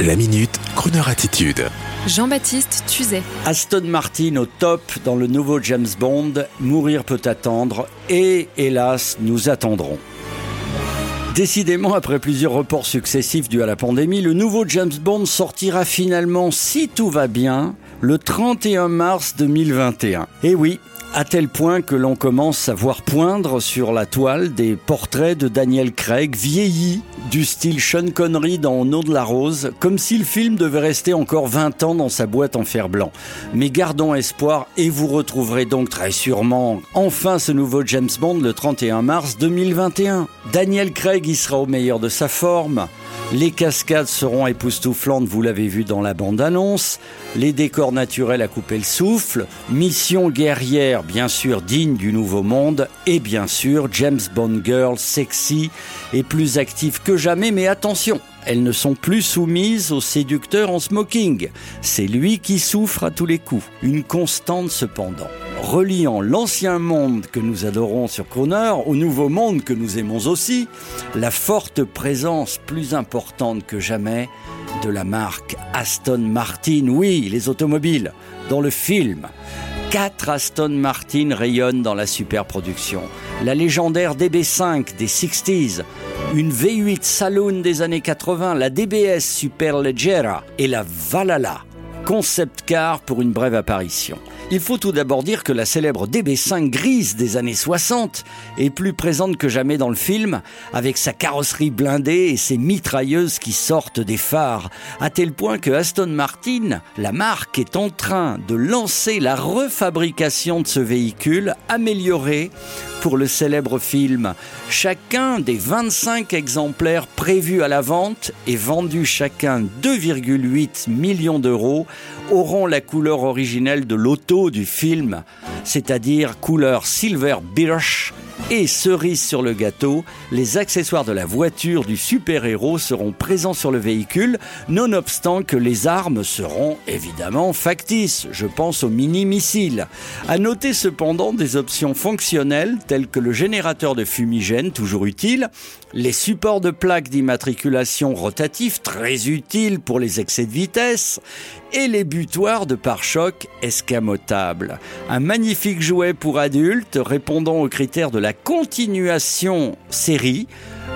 La minute, Kroneur attitude. Jean-Baptiste Tuzet. Aston Martin au top dans le nouveau James Bond, Mourir peut attendre et hélas nous attendrons. Décidément, après plusieurs reports successifs dus à la pandémie, le nouveau James Bond sortira finalement, si tout va bien, le 31 mars 2021. Et oui, à tel point que l'on commence à voir poindre sur la toile des portraits de Daniel Craig vieillis du style Sean Connery dans Au nom de la rose, comme si le film devait rester encore 20 ans dans sa boîte en fer blanc. Mais gardons espoir et vous retrouverez donc très sûrement enfin ce nouveau James Bond le 31 mars 2021. Daniel Craig y sera au meilleur de sa forme. Les cascades seront époustouflantes, vous l'avez vu dans la bande-annonce. Les décors naturels à couper le souffle. Mission guerrière, bien sûr, digne du nouveau monde. Et bien sûr, James Bond Girl, sexy et plus active que jamais. Mais attention, elles ne sont plus soumises au séducteur en smoking. C'est lui qui souffre à tous les coups. Une constante cependant. Reliant l'ancien monde que nous adorons sur Croner au nouveau monde que nous aimons aussi, la forte présence plus importante que jamais de la marque Aston Martin, oui, les automobiles, dans le film. Quatre Aston Martin rayonnent dans la superproduction. La légendaire DB5 des 60s, une V8 Saloon des années 80, la DBS Superleggera et la Valhalla, concept car pour une brève apparition. Il faut tout d'abord dire que la célèbre DB5 grise des années 60 est plus présente que jamais dans le film, avec sa carrosserie blindée et ses mitrailleuses qui sortent des phares, à tel point que Aston Martin, la marque, est en train de lancer la refabrication de ce véhicule amélioré pour le célèbre film. Chacun des 25 exemplaires prévus à la vente et vendus chacun 2,8 millions d'euros auront la couleur originelle de l'auto du film, c'est-à-dire couleur silver birch cerise sur le gâteau, les accessoires de la voiture du super-héros seront présents sur le véhicule, nonobstant que les armes seront évidemment factices. Je pense aux mini-missiles. À noter cependant des options fonctionnelles telles que le générateur de fumigène, toujours utile, les supports de plaques d'immatriculation rotatifs, très utiles pour les excès de vitesse, et les butoirs de pare-choc escamotables. Un magnifique jouet pour adultes répondant aux critères de la continuation série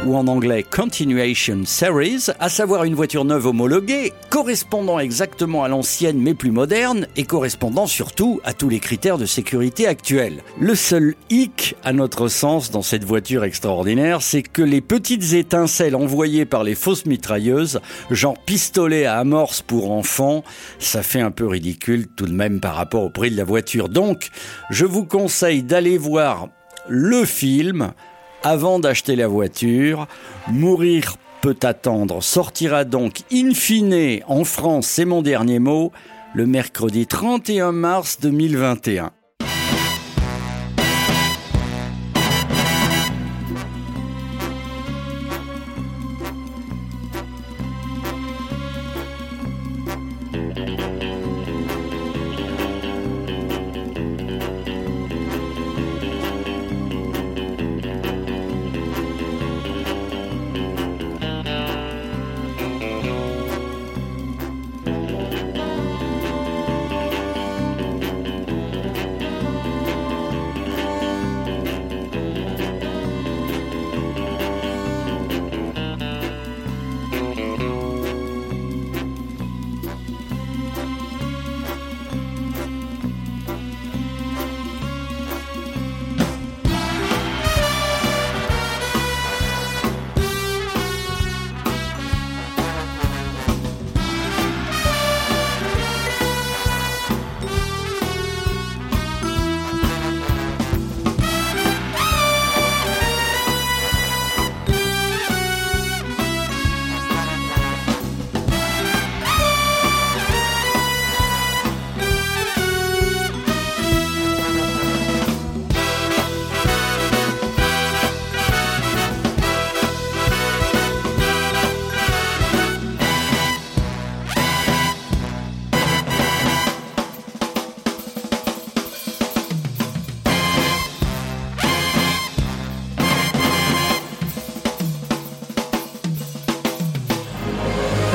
ou en anglais Continuation Series, à savoir une voiture neuve homologuée, correspondant exactement à l'ancienne mais plus moderne et correspondant surtout à tous les critères de sécurité actuels. Le seul hic, à notre sens, dans cette voiture extraordinaire, c'est que les petites étincelles envoyées par les fausses mitrailleuses, genre pistolet à amorce pour enfants, ça fait un peu ridicule tout de même par rapport au prix de la voiture. Donc, je vous conseille d'aller voir le film avant d'acheter la voiture. Mourir peut attendre sortira donc in fine en France, c'est mon dernier mot, le mercredi 31 mars 2021.